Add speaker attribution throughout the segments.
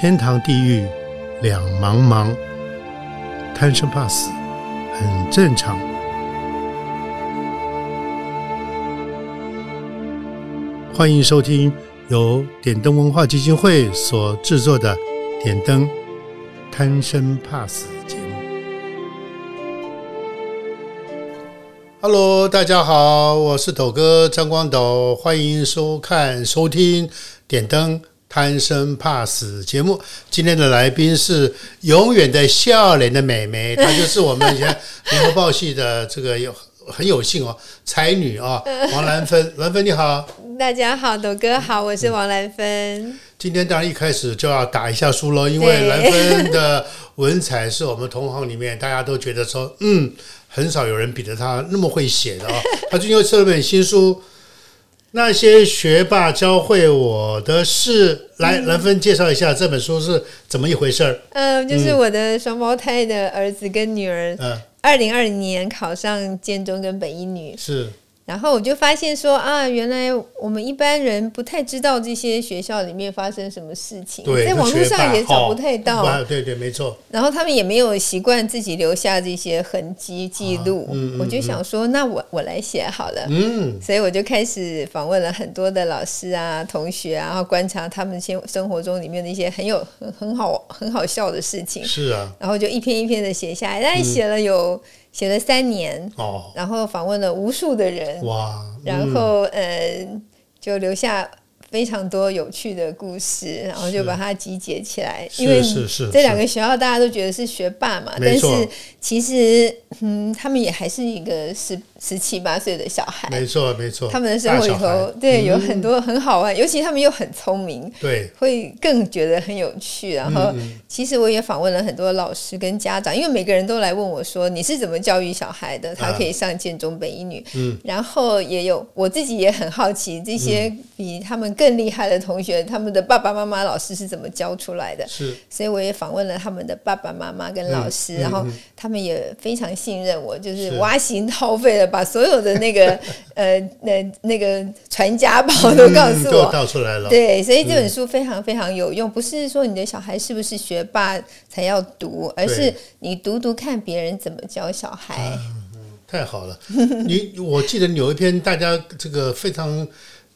Speaker 1: 天堂地狱两茫茫，贪生怕死很正常。欢迎收听由点灯文化基金会所制作的《点灯贪生怕死》节目。Hello，大家好，我是斗哥张光斗，欢迎收看、收听《点灯贪生怕死》节目。今天的来宾是永远的笑脸的美眉，她就是我们以前联合报系的这个有很有幸哦，才女啊，王兰芬。兰芬你好，
Speaker 2: 大家好，斗哥好，我是王兰芬。
Speaker 1: 今天当然一开始就要打一下书喽，因为兰芬的文采是我们同行里面大家都觉得说，嗯，很少有人比得她那么会写的啊、她最近又出了本新书，《那些学霸教会我的事》。来，兰芬介绍一下这本书是怎么一回事儿？
Speaker 2: 嗯，就是我的双胞胎的儿子跟女儿，
Speaker 1: 嗯、
Speaker 2: 二零二零年考上建中跟北一女，
Speaker 1: 是
Speaker 2: 然后我就发现说啊，原来我们一般人不太知道这些学校里面发生什么事情，在网络上也找不太到，
Speaker 1: 哦对对，没错，
Speaker 2: 然后他们也没有习惯自己留下这些痕迹记录，
Speaker 1: 嗯嗯
Speaker 2: 我就想说，那我我来写好了。
Speaker 1: 嗯，
Speaker 2: 所以我就开始访问了很多的老师啊、同学啊，然后观察他们生生活中里面的一些很有很很好很好笑的事情，
Speaker 1: 是啊，
Speaker 2: 然后就一篇一篇的写下来，大概写了有、写了三年，
Speaker 1: 哦，
Speaker 2: 然后访问了无数的人，
Speaker 1: 哇，
Speaker 2: 然后呃就留下。非常多有趣的故事，然后就把它集结起来。因为
Speaker 1: 是是
Speaker 2: 这两个学校大家都觉得是学霸嘛，但是其实嗯，他们也还是一个十十七八岁的小孩。
Speaker 1: 没错没错，
Speaker 2: 他们的生活里头，对，有
Speaker 1: 嗯
Speaker 2: 很多很好玩，尤其他们又很聪明，
Speaker 1: 对，
Speaker 2: 会更觉得很有趣。然后，
Speaker 1: 嗯
Speaker 2: 其实我也访问了很多老师跟家长，因为每个人都来问我说：“你是怎么教育小孩的？他可以上建中北一女。
Speaker 1: 嗯
Speaker 2: 然后也有我自己也很好奇，这些比他们更厉害的同学，他们的爸爸妈妈、老师是怎么教出来的？
Speaker 1: 是
Speaker 2: 所以我也访问了他们的爸爸妈妈跟老师，
Speaker 1: 嗯
Speaker 2: 然后
Speaker 1: 嗯
Speaker 2: 他们也非常信任我，就是
Speaker 1: 是
Speaker 2: 挖心掏肺的把所有的那个 呃那那个传家宝都告诉我。
Speaker 1: 倒出来了，
Speaker 2: 对，所以这本书非常非常有用，不是说你的小孩是不是学霸才要读，而是你读读看别人怎么教小孩。
Speaker 1: 太好了，你我记得有一篇大家这个非常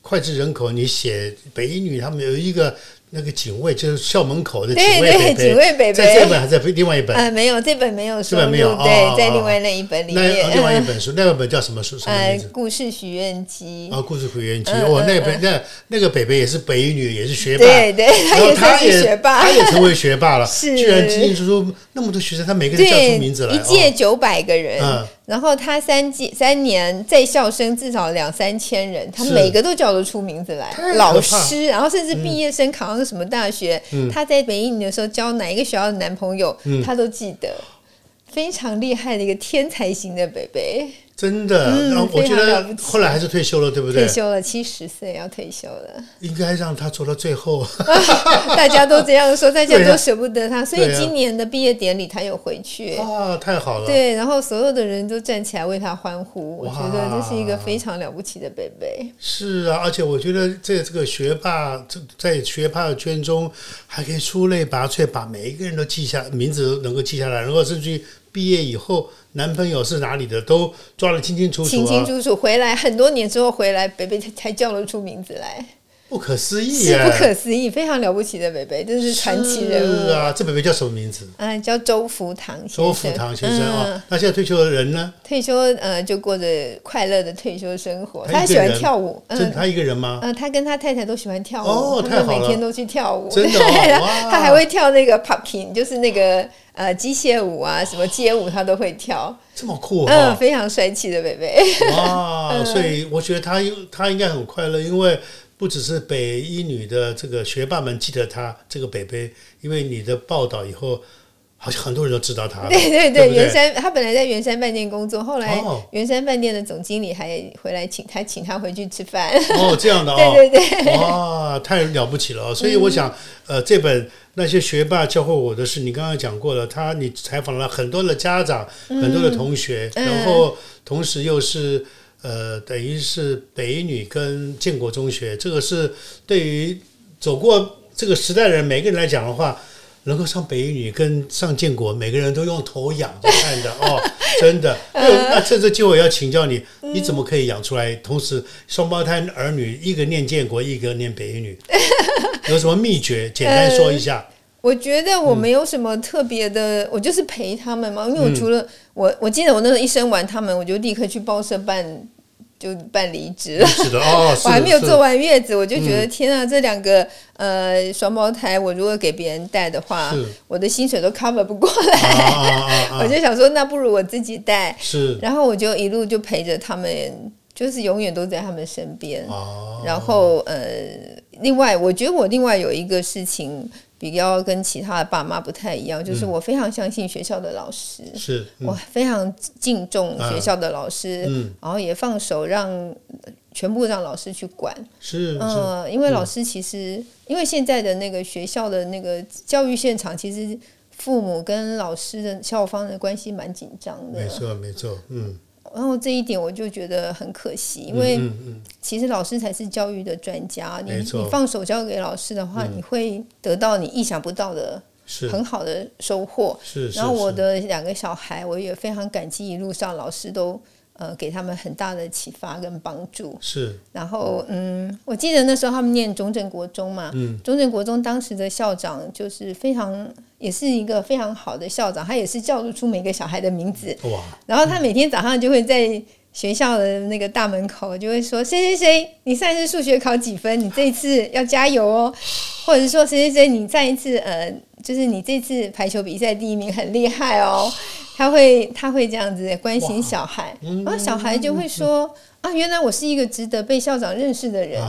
Speaker 1: 脍炙人口，你写北一女他们有一个那个警卫，就是校门口的警卫北北，
Speaker 2: 警卫北北
Speaker 1: 在这本还在另外一本，
Speaker 2: 呃，没有，这本没有收录，
Speaker 1: 这本没有哦
Speaker 2: 对，
Speaker 1: 哦
Speaker 2: 在另外那一本里面
Speaker 1: 那
Speaker 2: 面，
Speaker 1: 另外一本书，那个本叫什么书？什么
Speaker 2: 呃
Speaker 1: 名字？，
Speaker 2: 故事许愿机。
Speaker 1: 啊，故事许愿集。
Speaker 2: 嗯
Speaker 1: 哦，
Speaker 2: 嗯
Speaker 1: 那本那那个北北也是北一女，也是学霸。
Speaker 2: 对对，他
Speaker 1: 然后
Speaker 2: 也学霸，
Speaker 1: 他也成为学霸了。
Speaker 2: 是
Speaker 1: 居然进进出出那么多学生，他每个人叫
Speaker 2: 对，
Speaker 1: 出名字来。
Speaker 2: 一届
Speaker 1: 哦
Speaker 2: 九百个人，
Speaker 1: 嗯
Speaker 2: 然后他三季三年在校生至少两三千人，他每个都叫得出名字来老师，然后甚至毕业生考上什么大学，
Speaker 1: 嗯
Speaker 2: 他在北一女的时候交哪一个学校的男朋友，他都记得。非常厉害的一个天才型的北北，
Speaker 1: 真的，
Speaker 2: 嗯
Speaker 1: 然后我觉得后来还是退休了，对不对
Speaker 2: 退？休了，七十岁要退休了，
Speaker 1: 应该让他做到最后。
Speaker 2: 大家都这样说，大家都舍不得他，所以今年的毕业典礼他有回去。
Speaker 1: 啊，太好了！
Speaker 2: 对，然后所有的人都站起来为他欢呼，我觉得这是一个非常了不起的贝贝。
Speaker 1: 是啊，而且我觉得在这个学霸，这在学霸的圈中还可以出类拔萃，把每一个人都记下名字，能够记下来，然后甚至于毕业以后男朋友是哪里的都抓得清清楚楚、
Speaker 2: 清清楚楚回来，很多年之后回来，北北才才叫得出名字来，
Speaker 1: 不可思议
Speaker 2: 是，不可思议，非常了不起的北北，这是传奇人物
Speaker 1: 啊！这北北叫什么名字？
Speaker 2: 嗯，叫周福堂先生。
Speaker 1: 周福堂先生啊、
Speaker 2: 嗯
Speaker 1: 那现在退休的人呢？
Speaker 2: 退休呃就过着快乐的退休生活，
Speaker 1: 他
Speaker 2: 他喜欢跳舞，嗯。
Speaker 1: 他一个人吗？
Speaker 2: 嗯，他跟他太太都喜欢跳舞，
Speaker 1: 哦
Speaker 2: 他每天都去跳舞，
Speaker 1: 真的 哇
Speaker 2: 他还会跳那个 popping，就是那个呃机械舞啊，什么街舞他都会跳，
Speaker 1: 这么酷哈、
Speaker 2: 嗯，非常帅气的北北。
Speaker 1: 哇！所以我觉得他他应该很快乐，因为不只是北一女的这个学霸们记得他这个北北，因为你的报道以后，好像很多人都知道他了。
Speaker 2: 对对
Speaker 1: 对不对
Speaker 2: 圆山他本来在圆山饭店工作，后来
Speaker 1: 哦
Speaker 2: 圆山饭店的总经理还回来请他请他回去吃饭。
Speaker 1: 哦，这样的 哦，
Speaker 2: 对对对，
Speaker 1: 哇，太了不起了哦！所以我想，呃，这本那些学霸教会我的事，你刚刚讲过了，他你采访了很多的家长、很多的同学，
Speaker 2: 嗯
Speaker 1: 然后同时又是呃，等于是北一女跟建国中学，这个是对于走过这个时代的人，每个人来讲的话，能够上北一女跟上建国，每个人都用头仰着看的哦，真的。那趁这机会要请教你，你怎么可以养出来？同时双胞胎儿女，一个念建国，一个念北一女，有什么秘诀？简单说一下。
Speaker 2: 我觉得我没有什么特别的，我就是陪他们嘛。因为我除了我，我记得我那时候一生完他们，我就立刻去报社办。就办离职了，
Speaker 1: 是的哦，
Speaker 2: 我还没有坐完月子，我就觉得天啊，这两个呃双胞胎，我如果给别人带的话，我的薪水都 cover 不过来，我就想说，那不如我自己带。
Speaker 1: 是，
Speaker 2: 然后我就一路就陪着他们，就是永远都在他们身边。然后呃，另外我觉得我另外有一个事情。比较跟其他的爸妈不太一样，就是我非常相信学校的老师，
Speaker 1: 是
Speaker 2: 我非常敬重学校的老师，然后也放手让全部让老师去管，
Speaker 1: 是
Speaker 2: 嗯，因为老师其实因为现在的那个学校的那个教育现场，其实父母跟老师的校方的关系蛮紧张的，
Speaker 1: 没错没错，嗯。
Speaker 2: 然后这一点我就觉得很可惜，因为其实老师才是教育的专家。你你放手交给老师的话，你会得到你意想不到的很好的收获。
Speaker 1: 是。
Speaker 2: 然后我的两个小孩，我也非常感激一路上老师都。呃，给他们很大的启发跟帮助。
Speaker 1: 是。
Speaker 2: 然后，嗯，我记得那时候他们念中正国中嘛，嗯，中正国中当时的校长就是非常，也是一个非常好的校长，他也是叫得出每个小孩的名字。哇！然后他每天早上就会在学校的那个大门口就会说：“谁谁谁，你上一次数学考几分？你这一次要加油哦。”或者是说：“谁谁谁，你上一次呃，就是你这次排球比赛第一名很厉害哦。”他会他会这样子关心小孩，然后小孩就会说啊，原来我是一个值得被校长认识的人，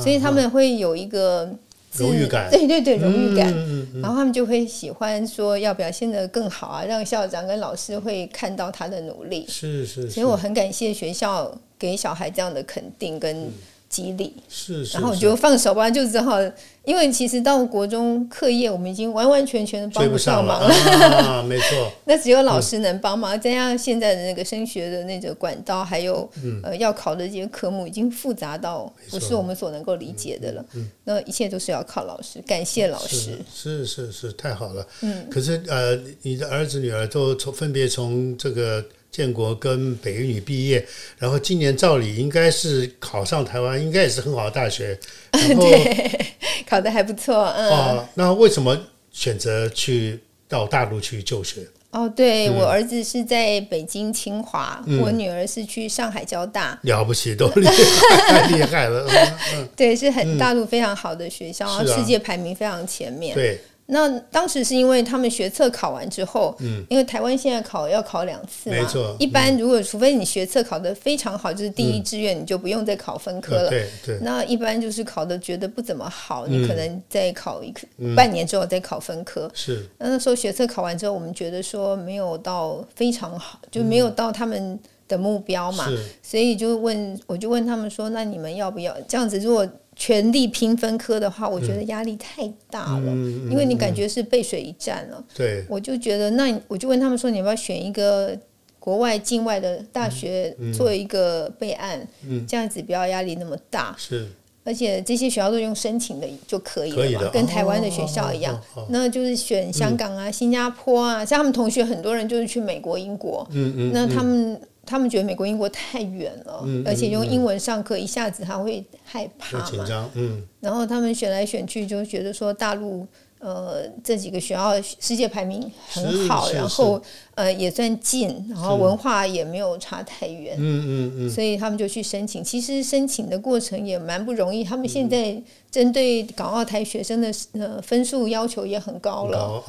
Speaker 2: 所以他们会有一个
Speaker 1: 荣誉感，
Speaker 2: 对对对，荣誉感。然后他们就会喜欢说要表现的更好啊，让校长跟老师会看到他的努力。
Speaker 1: 是是，
Speaker 2: 所以我很感谢学校给小孩这样的肯定跟。激励
Speaker 1: 是，
Speaker 2: 然后我就放手吧，就只好，因为其实到国中课业，我们已经完完全全的帮
Speaker 1: 不
Speaker 2: 上忙
Speaker 1: 了，没错。
Speaker 2: 那只有老师能帮忙，再加上现在的那个升学的那个管道，还有呃要考的这些科目，已经复杂到不是我们所能够理解的了。嗯那一切都是要靠老师，感谢老师。
Speaker 1: 是是是，太好了。嗯，可是呃，你的儿子女儿都从分别从这个。建国跟北一女毕业，然后今年照理应该是考上台湾，应该也是很好的大学。
Speaker 2: 对，考的还不错。嗯，
Speaker 1: 那为什么选择去到大陆去就学？
Speaker 2: 哦，对我儿子是在北京清华，我女儿是去上海交大。
Speaker 1: 了不起，都厉害，太厉害了。
Speaker 2: 对，是很大陆非常好的学校，世界排名非常前面。
Speaker 1: 对。
Speaker 2: 那当时是因为他们学测考完之后，嗯，因为台湾现在考要考两次
Speaker 1: 嘛，没错。
Speaker 2: 一般如果除非你学测考的非常好，就是第一志愿，你就不用再考分科了。
Speaker 1: 对对。
Speaker 2: 那一般就是考的觉得不怎么好，你可能再考一半年之后再考分科。
Speaker 1: 是。
Speaker 2: 那那时候学测考完之后，我们觉得说没有到非常好，就没有到他们的目标嘛，所以就问，我就问他们说，那你们要不要这样子？如果全力拼分科的话，我觉得压力太大了，因为你感觉是背水一战了。
Speaker 1: 对，
Speaker 2: 我就觉得那我就问他们说，你要不要选一个国外境外的大学做一个备案？这样子不要压力那么大。
Speaker 1: 是，
Speaker 2: 而且这些学校都用申请的就可以了嘛，跟台湾的学校一样。那就是选香港啊、新加坡啊，像他们同学很多人就是去美国、英国。嗯嗯，那他们。他们觉得美国、英国太远了，而且用英文上课，一下子他会害怕
Speaker 1: 嘛。紧张，嗯。
Speaker 2: 然后他们选来选去，就觉得说大陆。呃，这几个学校世界排名很好，然后呃也算近，然后文化也没有差太远，嗯嗯嗯，所以他们就去申请。其实申请的过程也蛮不容易，他们现在针对港澳台学生的呃分数要求也很高了，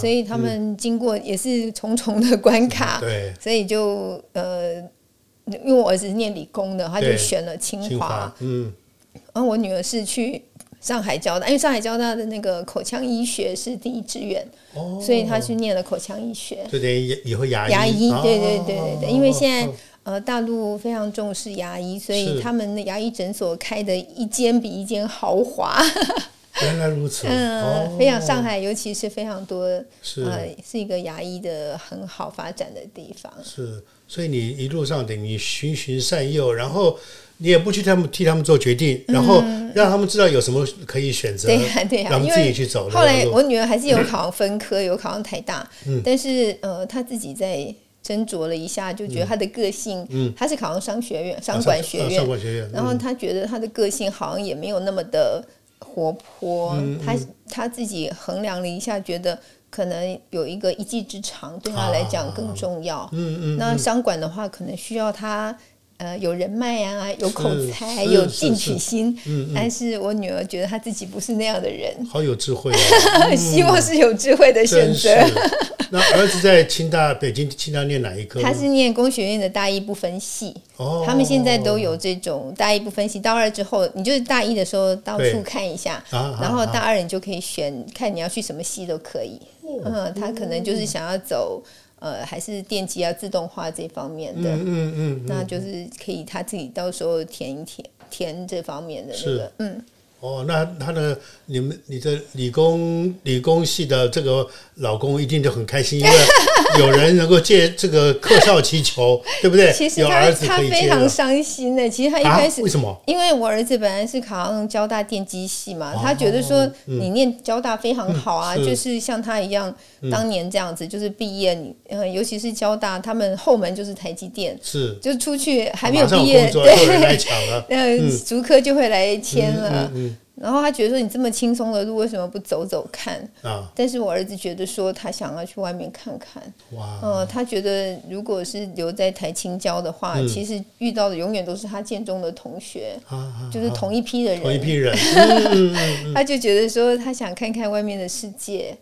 Speaker 2: 所以他们经过也是重重的关卡，
Speaker 1: 对，
Speaker 2: 所以就呃，因为我儿子是念理工的，他就选了清华，嗯，然后我女儿是去。上海交大，因为上海交大的那个口腔医学是第一志愿，所以他去念了口腔医学。
Speaker 1: 就等于以后牙
Speaker 2: 医。牙医，对对对对对，因为现在呃大陆非常重视牙医，所以他们的牙医诊所开的一间比一间豪华。
Speaker 1: 原来如此。
Speaker 2: 嗯，非常上海，尤其是非常多，是是一个牙医的很好发展的地方。
Speaker 1: 是，所以你一路上等于循循善诱，然后。你也不去他们替他们做决定，然后让他们知道有什么可以选择，
Speaker 2: 对呀对呀，
Speaker 1: 让自己去走。
Speaker 2: 后来我女儿还是有考上分科，有考上台大，但是呃，她自己在斟酌了一下，就觉得她的个性，嗯，她是考上商学院、商管学院，
Speaker 1: 商管学院，
Speaker 2: 然后她觉得她的个性好像也没有那么的活泼，她她自己衡量了一下，觉得。可能有一个一技之长，对他来讲更重要。嗯嗯。那商管的话，可能需要他呃有人脉啊，有口才，有进取心。嗯嗯。但是我女儿觉得她自己不是那样的人。
Speaker 1: 好有智慧
Speaker 2: 啊！希望是有智慧的选择。
Speaker 1: 那儿子在清大，北京清大念哪一科？
Speaker 2: 他是念工学院的大一不分系。哦。他们现在都有这种大一不分系，大二之后，你就是大一的时候到处看一下，然后大二你就可以选，看你要去什么系都可以。嗯，他可能就是想要走，呃，还是电机啊、自动化这方面的，嗯嗯嗯，那就是可以他自己到时候填一填，填这方面的那个，嗯。
Speaker 1: 哦，那他的你们你的理工理工系的这个老公一定就很开心，因为有人能够借这个客少祈求，对不对？
Speaker 2: 其实他他非常伤心的。其实他一开始
Speaker 1: 为什么？
Speaker 2: 因为我儿子本来是考上交大电机系嘛，他觉得说你念交大非常好啊，就是像他一样当年这样子，就是毕业尤其是交大，他们后门就是台积电，
Speaker 1: 是。
Speaker 2: 就出去还没有毕业，对，
Speaker 1: 那
Speaker 2: 竹科就会来签了。然后他觉得说你这么轻松的路为什么不走走看？啊！但是我儿子觉得说他想要去外面看看。哇！呃，他觉得如果是留在台青教的话，其实遇到的永远都是他建中的同学，就是同一批的人。
Speaker 1: 同一批人。
Speaker 2: 他就觉得说他想看看外面的世界。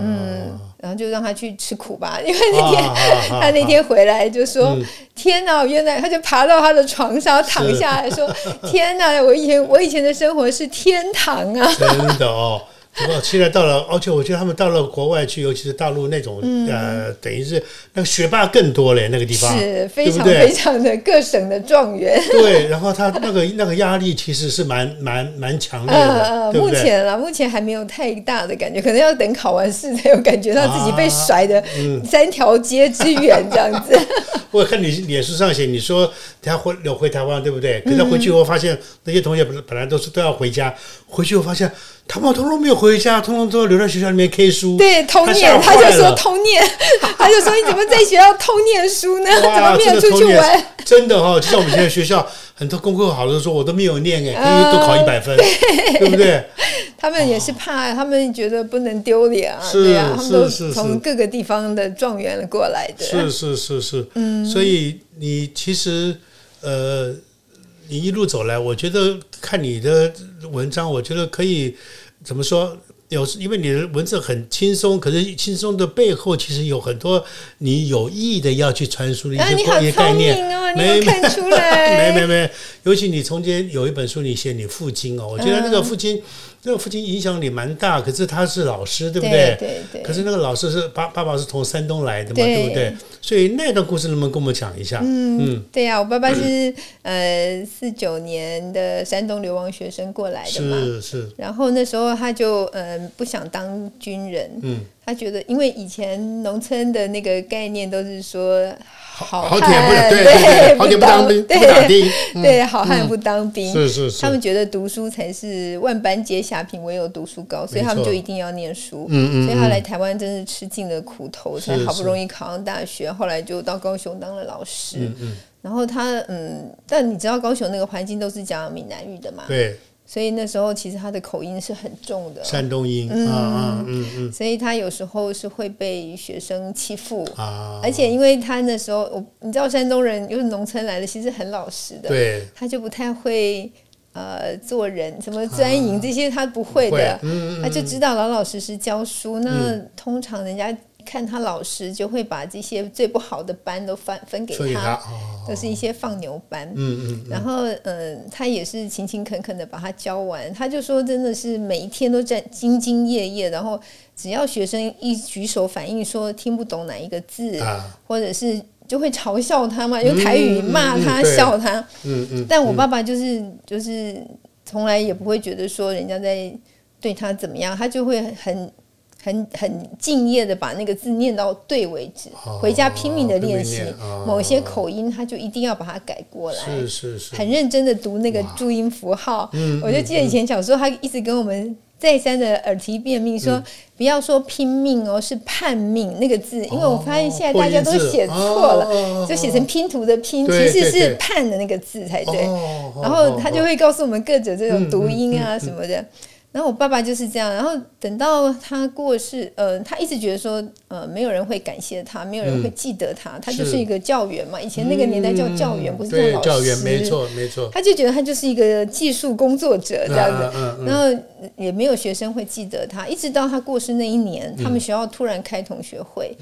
Speaker 2: 嗯。然后就让他去吃苦吧，因为那天他那天回来就说：“天哪，原来他就爬到他的床上躺下来说：天哪，我以前我以前的生活是天堂啊！”
Speaker 1: 真的哦。不过现在到了，而且我觉得他们到了国外去，尤其是大陆那种，呃，等于是那个学霸更多嘞，那个地方
Speaker 2: 是非常非常的各省的状元。
Speaker 1: 对，然后他那个 那个压力其实是蛮蛮蛮强烈的，
Speaker 2: 目前啊，目前还没有太大的感觉，可能要等考完试才有感觉到自己被甩的三条街之远这样子。
Speaker 1: 我看你脸书上写，你说他回有回台湾，对不对？可是回去后发现那些同学本本来都是都要回家，回去我发现。他们通通没有回家，通通都留在学校里面 K 书。
Speaker 2: 对，偷念，他就说偷念，他就说你怎么在学校偷念书呢？怎么没有出去玩？
Speaker 1: 真的哈，就像我们现在学校很多功课好的说我都没有念哎，因为都考一百分，对不对？
Speaker 2: 他们也是怕，他们觉得不能丢脸啊，对呀，他们都是从各个地方的状元过来的。
Speaker 1: 是是是是，嗯，所以你其实呃。你一路走来，我觉得看你的文章，我觉得可以怎么说？有因为你的文字很轻松，可是轻松的背后其实有很多你有意的要去传输的一些
Speaker 2: 关
Speaker 1: 于概念。
Speaker 2: 没看出来，
Speaker 1: 没 没没。尤其你中间有一本书，你写你父亲哦，我觉得那个父亲。这个父亲影响力蛮大，可是他是老师，对不对？
Speaker 2: 对对。
Speaker 1: 可是那个老师是爸爸爸是从山东来的嘛，对不对？所以那段故事能不能跟我们讲一下？
Speaker 2: 嗯嗯，对呀，我爸爸是呃四九年的山东流亡学生过来的嘛，
Speaker 1: 是是。
Speaker 2: 然后那时候他就嗯不想当军人，嗯，他觉得因为以前农村的那个概念都是说。好汉
Speaker 1: 不对对，好
Speaker 2: 不
Speaker 1: 当兵，不打兵，
Speaker 2: 对，好汉不当兵，
Speaker 1: 是是是。
Speaker 2: 他们觉得读书才是万般皆下品，唯有读书高，所以他们就一定要念书。嗯嗯。所以他来台湾真是吃尽了苦头，才好不容易考上大学，后来就到高雄当了老师。嗯嗯。然后他嗯，但你知道高雄那个环境都是讲闽南语的嘛？
Speaker 1: 对。
Speaker 2: 所以那时候其实他的口音是很重的，
Speaker 1: 山东音，嗯。嗯嗯
Speaker 2: 嗯，所以他有时候是会被学生欺负。啊，而且因为他那时候，我你知道山东人又是农村来的，其实很老实的，
Speaker 1: 对，
Speaker 2: 他就不太会呃做人，什么钻营这些他不会的，他就知道老老实实教书。那通常人家。看他老师，就会把这些最不好的班都分分给他，都是一些放牛班。嗯嗯。然后，嗯，他也是勤勤恳恳的把他教完。他就说，真的是每一天都在兢兢业业。然后，只要学生一举手反映说听不懂哪一个字，或者是就会嘲笑他嘛，用台语骂他、笑他。嗯嗯。但我爸爸就是就是从来也不会觉得说人家在对他怎么样，他就会很。很很敬业的把那个字念到对为止，回家拼命的练习某些口音，他就一定要把它改过来，
Speaker 1: 是是是，
Speaker 2: 很认真的读那个注音符号。我就记得以前小时候，他一直跟我们再三的耳提面命说，不要说拼命哦，是叛命那个字，因为我发现现在大家都写错了，就写成拼图的拼，其实是叛的那个字才对。然后他就会告诉我们各种这种读音啊什么的。然后我爸爸就是这样，然后等到他过世，呃，他一直觉得说，呃，没有人会感谢他，没有人会记得他，他就是一个教员嘛。以前那个年代叫教员，不是叫老师。
Speaker 1: 教员没错没错。
Speaker 2: 他就觉得他就是一个技术工作者这样子，然后也没有学生会记得他，一直到他过世那一年，他们学校突然开同学会。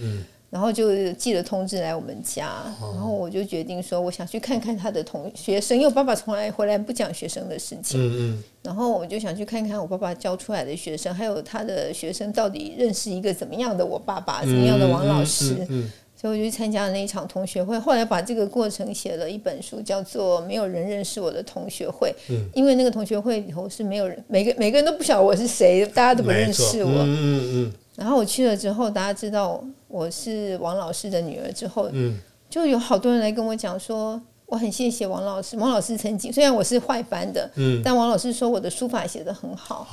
Speaker 2: 然后就寄了通知来我们家，然后我就决定说，我想去看看他的同学生，因为我爸爸从来回来不讲学生的事情。嗯嗯。然后我就想去看看我爸爸教出来的学生，还有他的学生到底认识一个怎么样的我爸爸，怎么样的王老师。嗯嗯。所以我就去参加了那一场同学会，后来把这个过程写了一本书，叫做《没有人认识我的同学会》。嗯。因为那个同学会里头是没有人，每个每个人都不晓得我是谁，大家都不认识我。嗯嗯嗯。然后我去了之后，大家知道我是王老师的女儿之后，嗯，就有好多人来跟我讲说，我很谢谢王老师。王老师曾经虽然我是坏班的，嗯，但王老师说我的书法写得很好，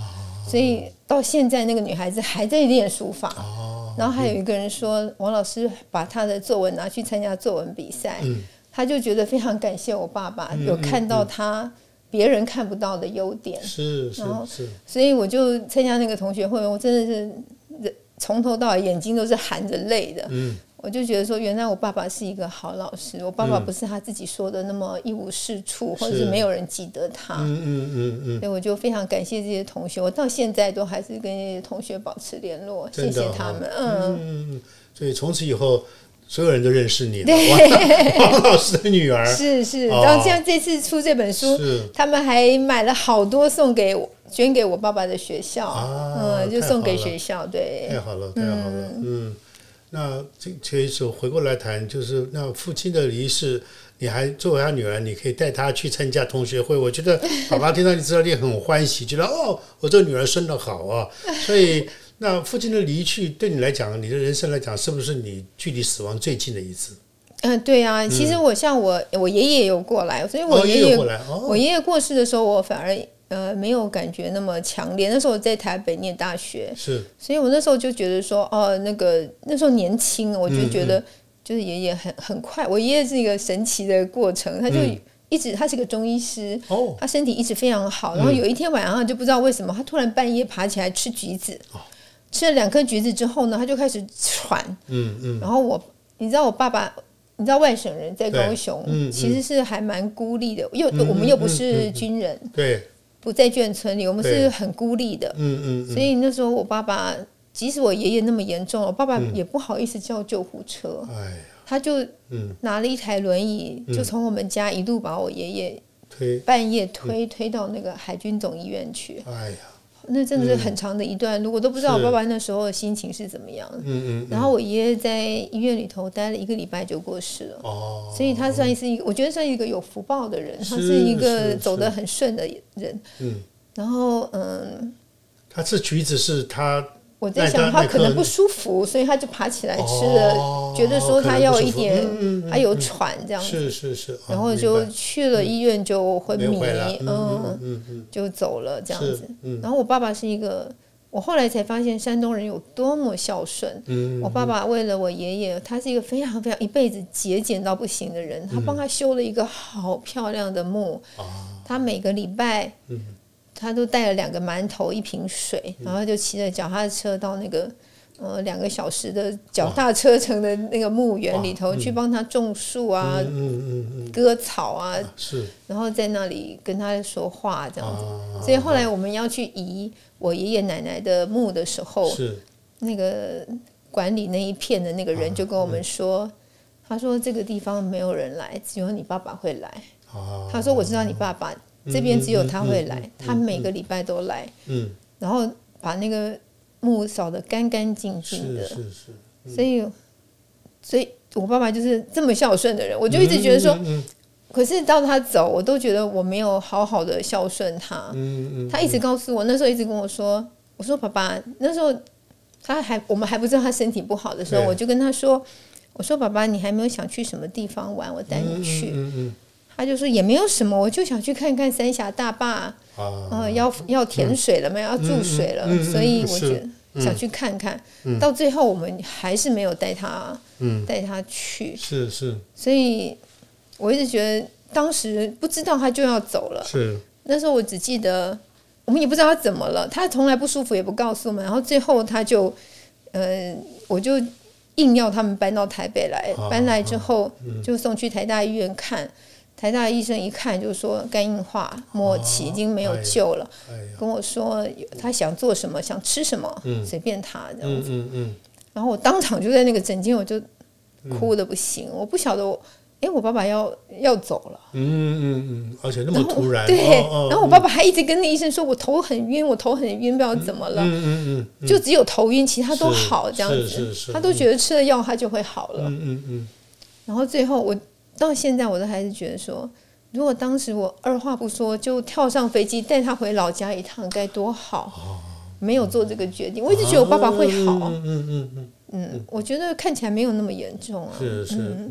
Speaker 2: 所以到现在那个女孩子还在练书法。然后还有一个人说，王老师把他的作文拿去参加作文比赛，他就觉得非常感谢我爸爸，有看到他别人看不到的优点。
Speaker 1: 是是是，
Speaker 2: 所以我就参加那个同学会，我真的是。从头到尾眼睛都是含着泪的，我就觉得说，原来我爸爸是一个好老师。我爸爸不是他自己说的那么一无是处，或者是没有人记得他。嗯嗯嗯嗯。所以我就非常感谢这些同学，我到现在都还是跟这些同学保持联络，谢谢他们。嗯嗯。
Speaker 1: 所以从此以后，所有人都认识你了。王老师的女儿
Speaker 2: 是是。然后像这次出这本书，他们还买了好多送给我。捐给我爸爸的学校，嗯，就送给学校，对，
Speaker 1: 太好了，太好了，嗯，那这这时候回过来谈，就是那父亲的离世，你还作为他女儿，你可以带他去参加同学会，我觉得爸爸听到你知道你很欢喜，觉得哦，我这个女儿生的好啊，所以那父亲的离去对你来讲，你的人生来讲，是不是你距离死亡最近的一次？
Speaker 2: 嗯，对啊，其实我像我我爷爷有过来，所以我爷爷我爷爷过世的时候，我反而。呃，没有感觉那么强烈。那时候我在台北念大学，
Speaker 1: 是，
Speaker 2: 所以我那时候就觉得说，哦，那个那时候年轻，我就觉得就是爷爷很很快。我爷爷是一个神奇的过程，他就一直他是个中医师，哦，他身体一直非常好。然后有一天晚上就不知道为什么，他突然半夜爬起来吃橘子，吃了两颗橘子之后呢，他就开始喘，嗯嗯。然后我，你知道我爸爸，你知道外省人在高雄，其实是还蛮孤立的，又我们又不是军人，
Speaker 1: 对。
Speaker 2: 不在眷村里，我们是很孤立的。嗯嗯。所以那时候我爸爸，即使我爷爷那么严重，我爸爸也不好意思叫救护车。哎他就拿了一台轮椅，就从我们家一路把我爷爷推半夜推推到那个海军总医院去。哎呀。那真的是很长的一段路，我都不知道我爸爸那时候的心情是怎么样。嗯嗯。然后我爷爷在医院里头待了一个礼拜就过世了。哦。所以他算是一个，我觉得算一个有福报的人，他是一个走得很顺的人。嗯。然后嗯。
Speaker 1: 他吃橘子是他。
Speaker 2: 我在想他可能不舒服，所以他就爬起来吃了，觉得说他要一点，还有喘这样子，
Speaker 1: 是是是，
Speaker 2: 然后就去了医院就昏迷，嗯嗯就走了这样子。然后我爸爸是一个，我后来才发现山东人有多么孝顺。我爸爸为了我爷爷，他是一个非常非常一辈子节俭到不行的人，他帮他修了一个好漂亮的墓，他每个礼拜。他都带了两个馒头，一瓶水，然后就骑着脚踏车到那个呃两个小时的脚踏车程的那个墓园里头去帮他种树啊，嗯嗯嗯割草啊，
Speaker 1: 是，
Speaker 2: 然后在那里跟他说话这样子。所以后来我们要去移我爷爷奶奶的墓的时候，
Speaker 1: 是。
Speaker 2: 那个管理那一片的那个人就跟我们说，他说这个地方没有人来，只有你爸爸会来。他说我知道你爸爸。这边只有他会来，他每个礼拜都来，嗯，然后把那个墓扫得干干净净的，
Speaker 1: 是是，
Speaker 2: 所以，所以我爸爸就是这么孝顺的人，我就一直觉得说，可是到他走，我都觉得我没有好好的孝顺他，嗯嗯，他一直告诉我，那时候一直跟我说，我说爸爸，那时候他还我们还不知道他身体不好的时候，我就跟他说：“我说爸爸，你还没有想去什么地方玩，我带你去。”嗯嗯。他就说也没有什么，我就想去看看三峡大坝。啊。要要填水了没有？要注水了，所以我觉得想去看看。到最后我们还是没有带他，嗯带他去。
Speaker 1: 是是。
Speaker 2: 所以我一直觉得当时不知道他就要走了。
Speaker 1: 是。
Speaker 2: 那时候我只记得。我们也不知道他怎么了，他从来不舒服也不告诉我们，然后最后他就，呃，我就硬要他们搬到台北来，搬来之后就送去台大医院看，台大医生一看就说肝硬化末期已经没有救了，跟我说他想做什么想吃什么随便他这样子，然后我当场就在那个诊间我就哭的不行，我不晓得。哎，我爸爸要要走了。
Speaker 1: 嗯嗯嗯，而且那么突然。
Speaker 2: 对，然后我爸爸还一直跟那医生说：“我头很晕，我头很晕，不知道怎么了。”嗯嗯嗯，就只有头晕，其他都好这样子。他都觉得吃了药他就会好了。嗯嗯嗯。然后最后我到现在我都还是觉得说，如果当时我二话不说就跳上飞机带他回老家一趟，该多好。没有做这个决定，我一直觉得我爸爸会好。嗯嗯嗯嗯。嗯，我觉得看起来没有那么严重啊。
Speaker 1: 是是。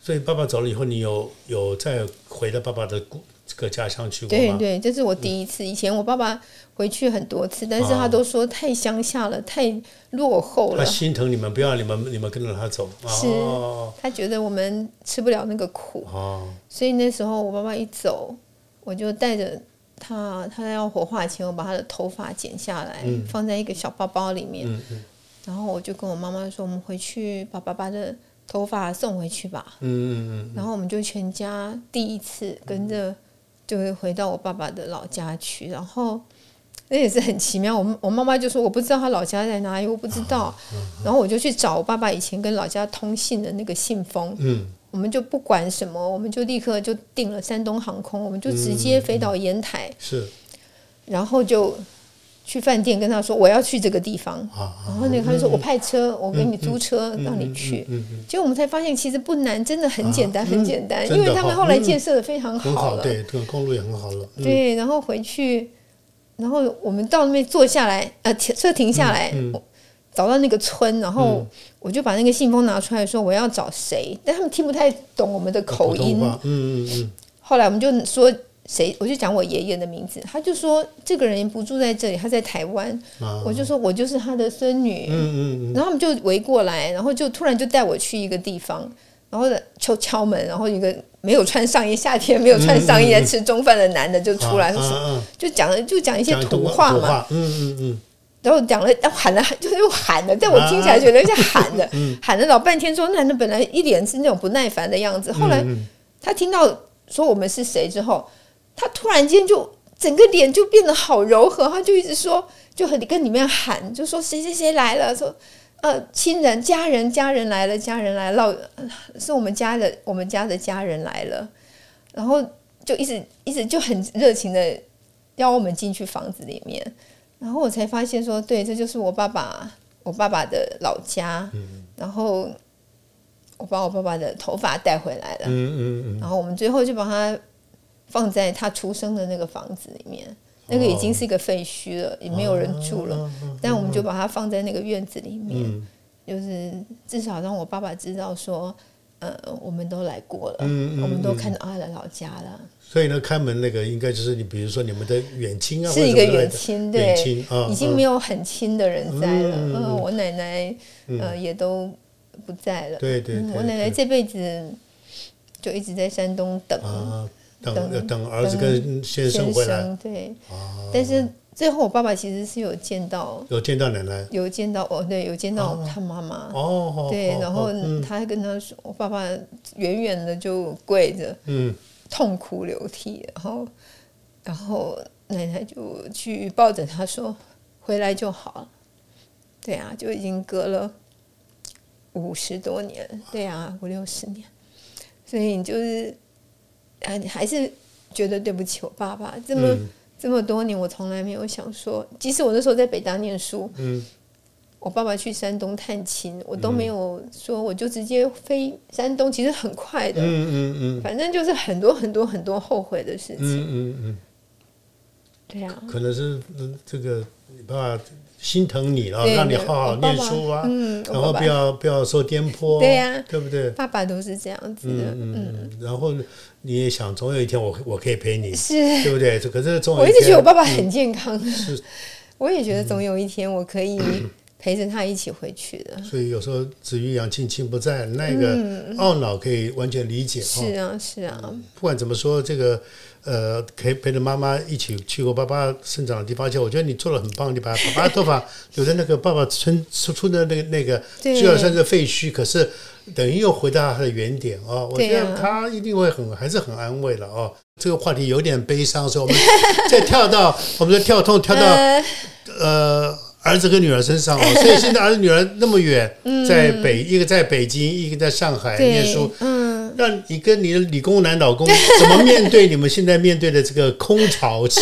Speaker 1: 所以爸爸走了以后，你有有再回到爸爸的故这个家乡去过
Speaker 2: 吗？对对，这是我第一次。以前我爸爸回去很多次，但是他都说太乡下了，太落后了。
Speaker 1: 他心疼你们，不要你们你们跟着他走。
Speaker 2: 是，他觉得我们吃不了那个苦。哦。所以那时候我爸爸一走，我就带着他，他要火化前，我把他的头发剪下来，放在一个小包包里面。嗯嗯。然后我就跟我妈妈说：“我们回去把爸爸的。”头发送回去吧。嗯嗯嗯。然后我们就全家第一次跟着，就会回到我爸爸的老家去。然后那也是很奇妙。我我妈妈就说我不知道他老家在哪里，我不知道。然后我就去找我爸爸以前跟老家通信的那个信封。嗯。我们就不管什么，我们就立刻就订了山东航空，我们就直接飞到烟台。
Speaker 1: 是。
Speaker 2: 然后就。去饭店跟他说我要去这个地方，然后那个他就说我派车，我给你租车让你去。结果我们才发现其实不难，真的很简单，很简单，因为他们后来建设的非常好了，
Speaker 1: 对，这个公路也很好了。
Speaker 2: 对，然后回去，然后我们到那边坐下来，呃，车停下来，找到那个村，然后我就把那个信封拿出来说我要找谁，但他们听不太懂我们的口音。嗯嗯嗯。后来我们就说。谁？我就讲我爷爷的名字，他就说这个人不住在这里，他在台湾。我就说我就是他的孙女。嗯嗯嗯。然后他们就围过来，然后就突然就带我去一个地方，然后敲敲门，然后一个没有穿上衣、夏天没有穿上衣在吃中饭的男的就出来，说就讲了就讲一些土话嘛。嗯嗯嗯。然后讲了，喊了，就是又喊了，在我听起来觉得像喊的，喊了老半天，说男的本来一脸是那种不耐烦的样子，后来他听到说我们是谁之后。他突然间就整个脸就变得好柔和，他就一直说，就很跟里面喊，就说谁谁谁来了，说呃亲人家人家人来了，家人来了，是我们家的我们家的家人来了，然后就一直一直就很热情的邀我们进去房子里面，然后我才发现说，对，这就是我爸爸我爸爸的老家，然后我把我爸爸的头发带回来了，嗯嗯嗯，然后我们最后就把他。放在他出生的那个房子里面，那个已经是一个废墟了，也没有人住了。但我们就把它放在那个院子里面，就是至少让我爸爸知道说，呃，我们都来过了，我们都看到他的老家了。
Speaker 1: 所以呢，开门那个应该就是你，比如说你们的远亲啊，
Speaker 2: 是一个远亲，对，已经没有很亲的人在了。嗯，我奶奶呃也都不在了。
Speaker 1: 对对，
Speaker 2: 我奶奶这辈子就一直在山东等。
Speaker 1: 等等儿子跟先生回来，
Speaker 2: 对，但是最后我爸爸其实是有见到，
Speaker 1: 有见到奶奶，
Speaker 2: 有见到哦，对，有见到他妈妈，哦，对，然后他还跟他说，我爸爸远远的就跪着，嗯，痛哭流涕，然后，然后奶奶就去抱着他说，回来就好了，对啊，就已经隔了五十多年，对啊，五六十年，所以你就是。啊，你还是觉得对不起我爸爸，这么这么多年，我从来没有想说，即使我那时候在北大念书，嗯，我爸爸去山东探亲，我都没有说，我就直接飞山东，其实很快的，嗯嗯嗯，反正就是很多很多很多后悔的事情，嗯嗯嗯，对呀，
Speaker 1: 可能是这个你爸爸心疼你了，让你好好念书啊，然后不要不要受颠簸，
Speaker 2: 对呀，
Speaker 1: 对不对？
Speaker 2: 爸爸都是这样子的，嗯，
Speaker 1: 然后你也想总有一天我我可以陪你，
Speaker 2: 是，
Speaker 1: 对不对？可是总
Speaker 2: 我一直觉得我爸爸很健康，是，我也觉得总有一天我可以陪着他一起回去的。
Speaker 1: 所以有时候子欲养亲亲不在，那个懊恼可以完全理解，
Speaker 2: 是啊是啊，
Speaker 1: 不管怎么说这个。呃，可以陪着妈妈一起去过爸爸生长的地方，而且我觉得你做的很棒，你把爸爸的头发 留在那个爸爸村出出的那个那个，虽然算是废墟，可是等于又回到他的原点哦。我觉得他一定会很还是很安慰了哦。这个话题有点悲伤，所以我们 再跳到，我们再跳痛跳到呃儿子跟女儿身上哦。所以现在儿子女儿那么远，在北一个在北京，一个在上海念书。嗯让你跟你的理工男老公 怎么面对你们现在面对的这个空巢期？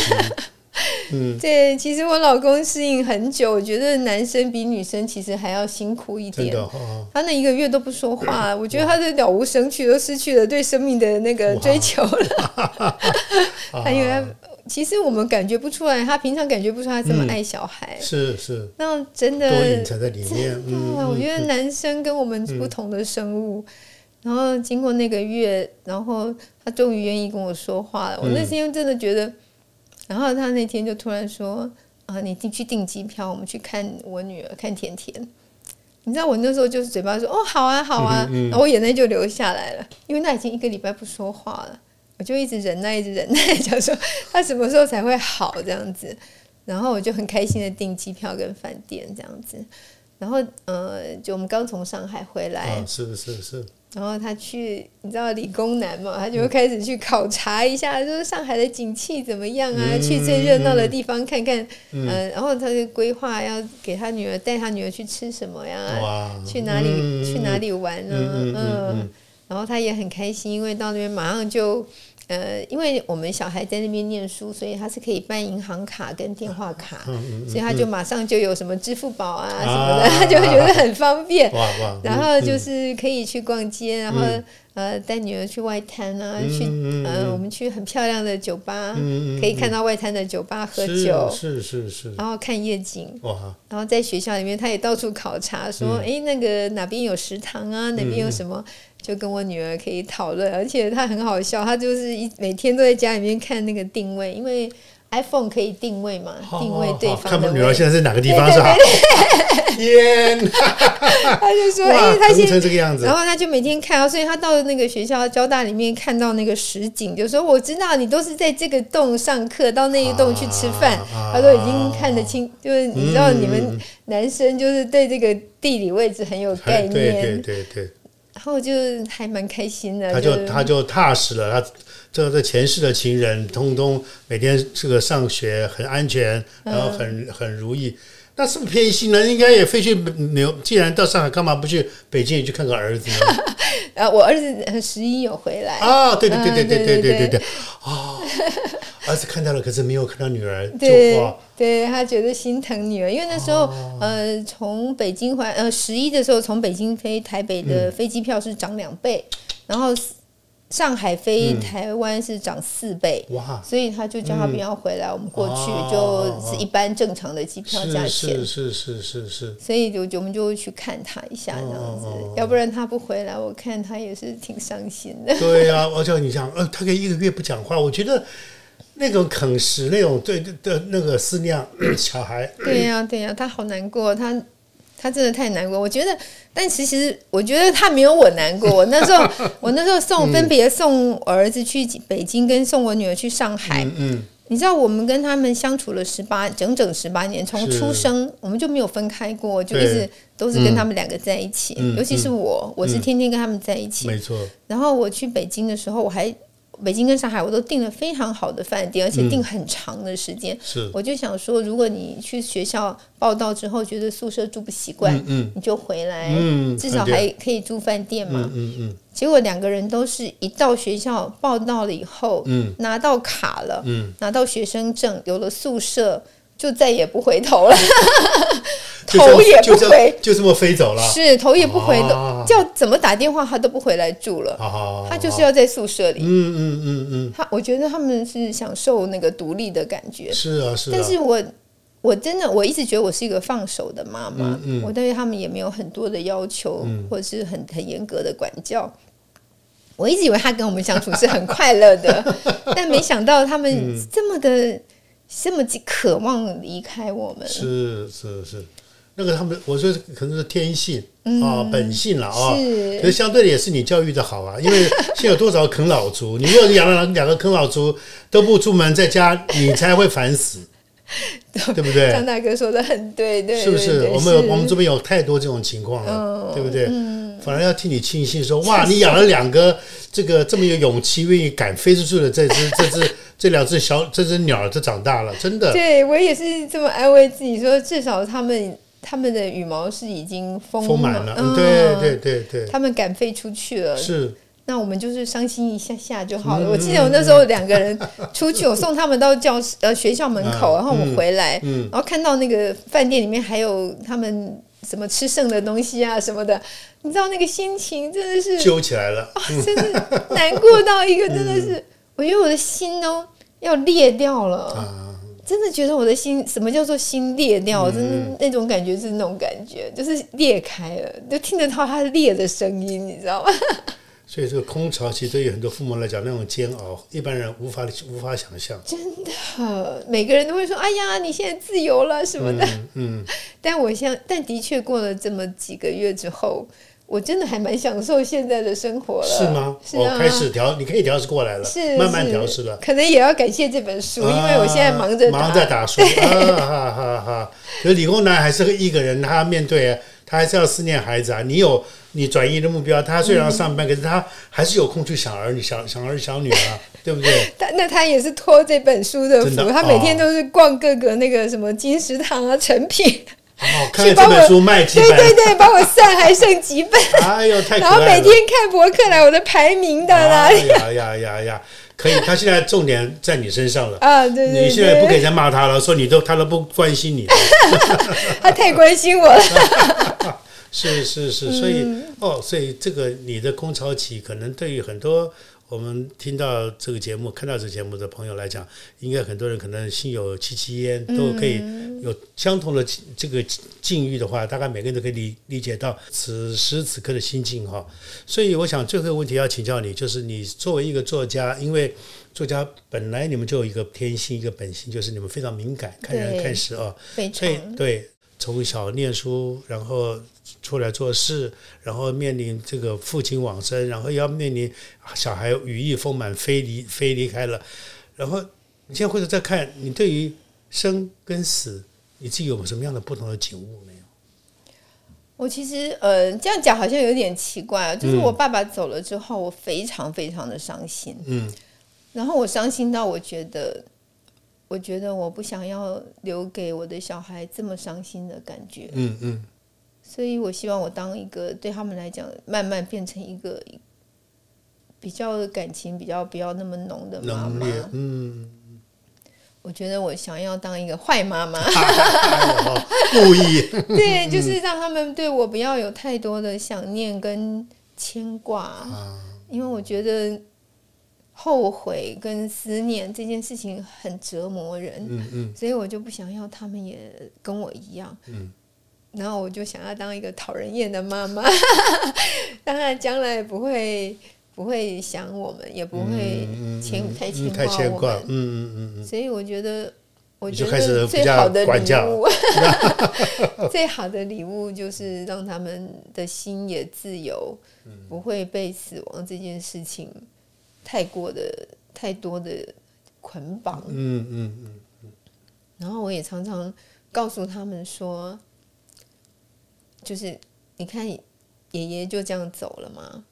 Speaker 2: 嗯，对，其实我老公适应很久，我觉得男生比女生其实还要辛苦一点。他那一个月都不说话，我觉得他的了无生趣，都失去了对生命的那个追求了。他因为其实我们感觉不出来，他平常感觉不出来这么爱小孩。
Speaker 1: 是是，
Speaker 2: 那真的
Speaker 1: 多隐藏在里面。
Speaker 2: 嗯，我觉得男生跟我们不同的生物。然后经过那个月，然后他终于愿意跟我说话了。我那天真的觉得，然后他那天就突然说：“啊，你去订机票，我们去看我女儿，看甜甜。”你知道我那时候就是嘴巴说：“哦，好啊，好啊。”然后我眼泪就流下来了，因为那已经一个礼拜不说话了，我就一直忍耐，一直忍耐，想说他什么时候才会好这样子。然后我就很开心的订机票跟饭店这样子。然后呃，就我们刚从上海回来，
Speaker 1: 是是是。
Speaker 2: 然后他去，你知道理工男嘛？他就开始去考察一下，就是上海的景气怎么样啊？去最热闹的地方看看。嗯，然后他就规划要给他女儿带他女儿去吃什么呀？去哪里去哪里玩呢？嗯，然后他也很开心，因为到那边马上就。呃，因为我们小孩在那边念书，所以他是可以办银行卡跟电话卡，所以他就马上就有什么支付宝啊什么的，他就会觉得很方便。然后就是可以去逛街，然后呃带女儿去外滩啊，去呃我们去很漂亮的酒吧，可以看到外滩的酒吧喝酒，
Speaker 1: 是是是，
Speaker 2: 然后看夜景。哇！然后在学校里面，他也到处考察，说哎那个哪边有食堂啊，哪边有什么。就跟我女儿可以讨论，而且她很好笑，她就是一每天都在家里面看那个定位，因为 iPhone 可以定位嘛，定位对方。
Speaker 1: 看我女儿现在在哪个地方是吧？天，
Speaker 2: 他就说：“哎，他现
Speaker 1: 在这个样子。”
Speaker 2: 然后他就每天看，所以他到那个学校交大里面看到那个实景，就说：“我知道你都是在这个洞上课，到那一栋去吃饭。”他都已经看得清，就是你知道，你们男生就是对这个地理位置很有概念，
Speaker 1: 对对对对。
Speaker 2: 然后就还蛮开心的，
Speaker 1: 他就他就踏实了。他这这前世的情人，通通每天这个上学很安全，然后很很如意。那是不是偏心呢？应该也飞去纽，既然到上海，干嘛不去北京也去看看儿子呢？
Speaker 2: 啊，我儿子十一有回来
Speaker 1: 啊！对对对对对对对对对啊！儿子看到了，可是没有看到女儿，
Speaker 2: 对，对他觉得心疼女儿，因为那时候呃，从北京回呃十一的时候，从北京飞台北的飞机票是涨两倍，然后。上海飞台湾是涨四倍，哇！所以他就叫他不要回来，我们过去就是一般正常的机票价钱，
Speaker 1: 是是是是是。
Speaker 2: 所以就我们就去看他一下这样子，要不然他不回来，我看他也是挺伤心的。
Speaker 1: 对啊，我叫你讲，呃，他可以一个月不讲话，我觉得那种啃食那种对的那个思念 小孩。
Speaker 2: 对呀对呀，他好难过，他。他真的太难过，我觉得，但其实我觉得他没有我难过。我那时候，我那时候送分别送我儿子去北京，跟送我女儿去上海。嗯，你知道我们跟他们相处了十八整整十八年，从出生我们就没有分开过，就一直都是跟他们两个在一起。尤其是我，我是天天跟他们在一起。
Speaker 1: 没错。
Speaker 2: 然后我去北京的时候，我还。北京跟上海，我都订了非常好的饭店，而且订很长的时间。
Speaker 1: 是，
Speaker 2: 我就想说，如果你去学校报道之后，觉得宿舍住不习惯，嗯，你就回来，嗯，至少还可以住饭店嘛，嗯嗯。结果两个人都是一到学校报到了以后，嗯，拿到卡了，嗯，拿到学生证，有了宿舍。就再也不回头了，头也不回，
Speaker 1: 就这么飞走了。
Speaker 2: 是头也不回，都叫怎么打电话他都不回来住了。他就是要在宿舍里。嗯嗯嗯嗯。他我觉得他们是享受那个独立的感觉。
Speaker 1: 是啊是啊。
Speaker 2: 但是我我真的我一直觉得我是一个放手的妈妈，我对他们也没有很多的要求，或者是很很严格的管教。我一直以为他跟我们相处是很快乐的，但没想到他们这么的这么渴望离开我们。
Speaker 1: 是是是，那个他们，我说可能是天性啊，本性了啊。可是相对的也是你教育的好啊，因为现在有多少啃老族？你如果养了两个啃老族都不出门，在家你才会烦死。对不对？
Speaker 2: 张大哥说的很对，对，
Speaker 1: 是不是？我们有我们这边有太多这种情况了，对不对？反而要替你庆幸，说哇，你养了两个这个这么有勇气、愿意敢飞出去的这只、这只、这两只小这只鸟，就长大了，真的。
Speaker 2: 对我也是这么安慰自己，说至少他们他们的羽毛是已经丰
Speaker 1: 满了，对对对对，
Speaker 2: 他们敢飞出去了，
Speaker 1: 是。
Speaker 2: 那我们就是伤心一下下就好了。我记得我那时候两个人出去，我送他们到教室呃学校门口，然后我回来，然后看到那个饭店里面还有他们什么吃剩的东西啊什么的，你知道那个心情真的是
Speaker 1: 揪起来了，
Speaker 2: 真的难过到一个真的是，我觉得我的心都要裂掉了。真的觉得我的心，什么叫做心裂掉？真的那种感觉是那种感觉，就是裂开了，就听得到它裂的声音，你知道吗？
Speaker 1: 所以这个空巢其实对于很多父母来讲，那种煎熬，一般人无法无法想象。
Speaker 2: 真的，每个人都会说：“哎呀，你现在自由了什么的。”嗯，但我像，但的确过了这么几个月之后，我真的还蛮享受现在的生活了。
Speaker 1: 是吗？我开始调，你可以调试过来了，
Speaker 2: 是
Speaker 1: 慢慢调试了。
Speaker 2: 可能也要感谢这本书，因为我现在忙着
Speaker 1: 忙在打书。哈哈哈哈！可理工男还是个一个人，他面对。他还是要思念孩子啊！你有你转移的目标，他虽然要上班，可是他还是有空去想儿女、想想儿想女啊，对不对？
Speaker 2: 他那他也是托这本书的福，他每天都是逛各个那个什么金石堂啊、成品，
Speaker 1: 哦，看这本书卖几本，
Speaker 2: 对对对，帮我算还剩几本，
Speaker 1: 哎呦，太
Speaker 2: 然后每天看博客来，我的排名的啦。哎？
Speaker 1: 呀呀呀呀！可以，他现在重点在你身上了
Speaker 2: 啊！对对，
Speaker 1: 你现在不可以再骂他了，说你都他都不关心你，
Speaker 2: 他太关心我了。
Speaker 1: 是是是，所以哦，所以这个你的空巢期，可能对于很多我们听到这个节目、看到这个节目的朋友来讲，应该很多人可能心有戚戚焉，都可以有相同的这个境遇的话，大概每个人都可以理理解到此时此刻的心境哈。所以我想最后一个问题要请教你，就是你作为一个作家，因为作家本来你们就有一个天性、一个本性，就是你们非常敏感，看人看事啊，所以对从小念书，然后。出来做事，然后面临这个父亲往生，然后要面临小孩羽翼丰满飞离飞离开了，然后你现在或者再看你对于生跟死，你自己有什么样的不同的景物没有？
Speaker 2: 我其实呃这样讲好像有点奇怪，就是我爸爸走了之后，我非常非常的伤心，嗯，然后我伤心到我觉得，我觉得我不想要留给我的小孩这么伤心的感觉，嗯嗯。所以我希望我当一个对他们来讲，慢慢变成一个比较感情比较不要那么浓的妈妈。嗯，我觉得我想要当一个坏妈妈，
Speaker 1: 故意
Speaker 2: 对，就是让他们对我不要有太多的想念跟牵挂。因为我觉得后悔跟思念这件事情很折磨人。嗯嗯，所以我就不想要他们也跟我一样。嗯。然后我就想要当一个讨人厌的妈妈，当然将来不会不会想我们，也不会牵太牵挂我们。嗯嗯嗯。所以我觉得，我觉得最好的礼物，最好的礼物就是让他们的心也自由，不会被死亡这件事情太过的太多的捆绑。嗯嗯嗯嗯。然后我也常常告诉他们说。就是你看，爷爷就这样走了嘛。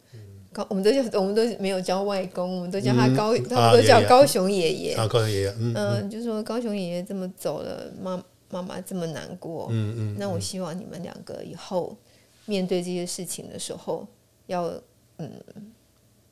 Speaker 2: 高，我们都叫我们都没有叫外公，我们都叫他高，他们都叫高雄爷爷。
Speaker 1: 啊，高雄爷爷，
Speaker 2: 嗯，就说高雄爷爷这么走了，妈妈妈这么难过。嗯嗯。那我希望你们两个以后面对这些事情的时候，要嗯，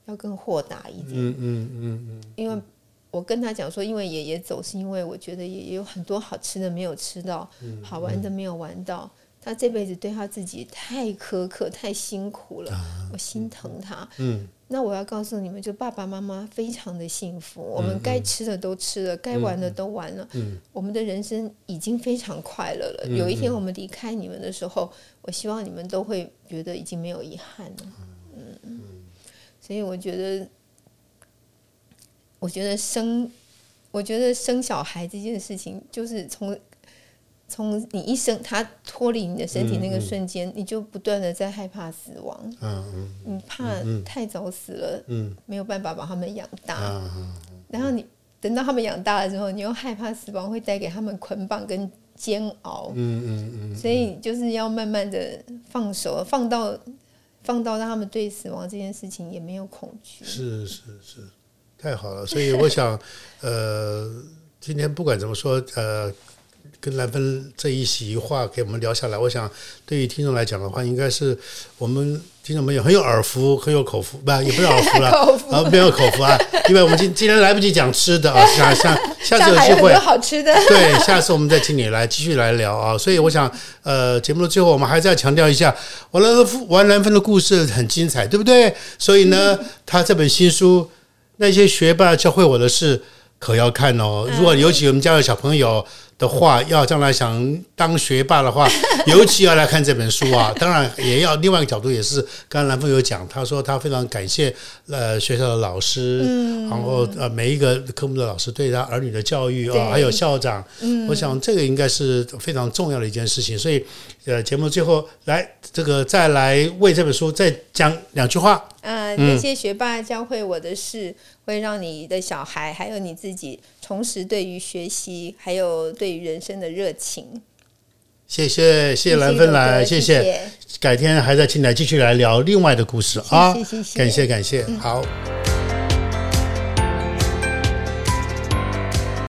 Speaker 2: 要更豁达一点。嗯嗯嗯嗯。因为我跟他讲说，因为爷爷走，是因为我觉得爷爷有很多好吃的没有吃到，好玩的没有玩到。他这辈子对他自己太苛刻、太辛苦了，我心疼他。嗯，那我要告诉你们，就爸爸妈妈非常的幸福，我们该吃的都吃了，该玩的都玩了，嗯我们的人生已经非常快乐了。有一天我们离开你们的时候，我希望你们都会觉得已经没有遗憾了。嗯，所以我觉得，我觉得生，我觉得生小孩这件事情，就是从。从你一生，他脱离你的身体那个瞬间，你就不断的在害怕死亡。嗯嗯，你怕太早死了，嗯，没有办法把他们养大。然后你等到他们养大了之后，你又害怕死亡会带给他们捆绑跟煎熬。嗯嗯嗯。所以就是要慢慢的放手，放到放到让他们对死亡这件事情也没有恐惧。
Speaker 1: 是是是，太好了。所以我想，呃，今天不管怎么说，呃。跟兰芬这一席话给我们聊下来，我想对于听众来讲的话，应该是我们听众朋友很有耳福，很有口福，不，也不是耳福了，啊，没有口福啊，因为我们今今天来不及讲吃的啊，下下 下次有机会，
Speaker 2: 好吃的，
Speaker 1: 对，下次我们再请你来继续来聊啊。所以我想，呃，节目的最后，我们还是要强调一下，王兰王兰芬的故事很精彩，对不对？所以呢，他这本新书《那些学霸教会我的事》可要看哦。如果尤其我们家的小朋友。的话，要将来想当学霸的话，尤其要来看这本书啊！当然，也要另外一个角度，也是刚刚蓝峰有讲，他说他非常感谢呃学校的老师，然后呃每一个科目的老师对他儿女的教育啊，还有校长，嗯我想这个应该是非常重要的一件事情。所以，呃，节目最后来这个再来为这本书再讲两句话。
Speaker 2: 呃，那些学霸教会我的事。会让你的小孩还有你自己重拾对于学习还有对于人生的热情。
Speaker 1: 谢谢谢谢兰芬来，谢谢，改天还在进来继续来聊另外的故事啊！
Speaker 2: 谢谢，
Speaker 1: 感谢感谢，好。